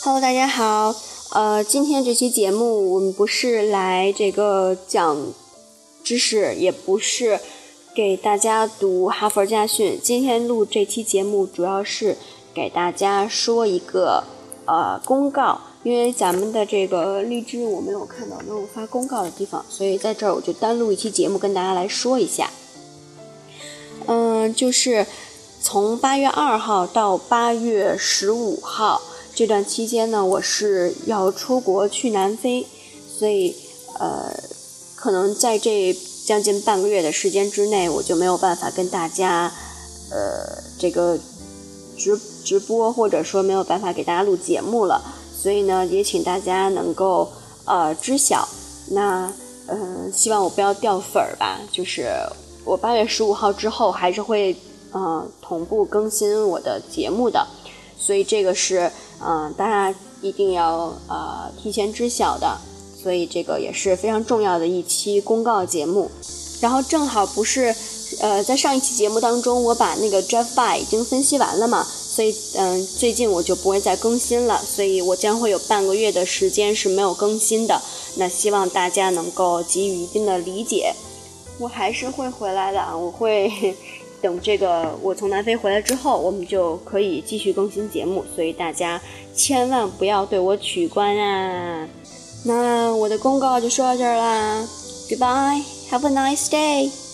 Hello，大家好。呃，今天这期节目我们不是来这个讲知识，也不是给大家读哈佛家训。今天录这期节目主要是给大家说一个呃公告，因为咱们的这个荔枝我没有看到没有发公告的地方，所以在这儿我就单录一期节目跟大家来说一下。嗯，就是从八月二号到八月十五号。这段期间呢，我是要出国去南非，所以呃，可能在这将近半个月的时间之内，我就没有办法跟大家呃这个直直播，或者说没有办法给大家录节目了。所以呢，也请大家能够呃知晓。那嗯，希望我不要掉粉儿吧。就是我八月十五号之后还是会嗯同步更新我的节目的。所以这个是，嗯，大家一定要呃提前知晓的，所以这个也是非常重要的一期公告节目。然后正好不是，呃，在上一期节目当中，我把那个 Jeff By 已经分析完了嘛，所以嗯，最近我就不会再更新了，所以我将会有半个月的时间是没有更新的。那希望大家能够给予一定的理解，我还是会回来的，我会。等这个我从南非回来之后，我们就可以继续更新节目，所以大家千万不要对我取关啊！那我的公告就说到这儿啦，Goodbye，Have a nice day。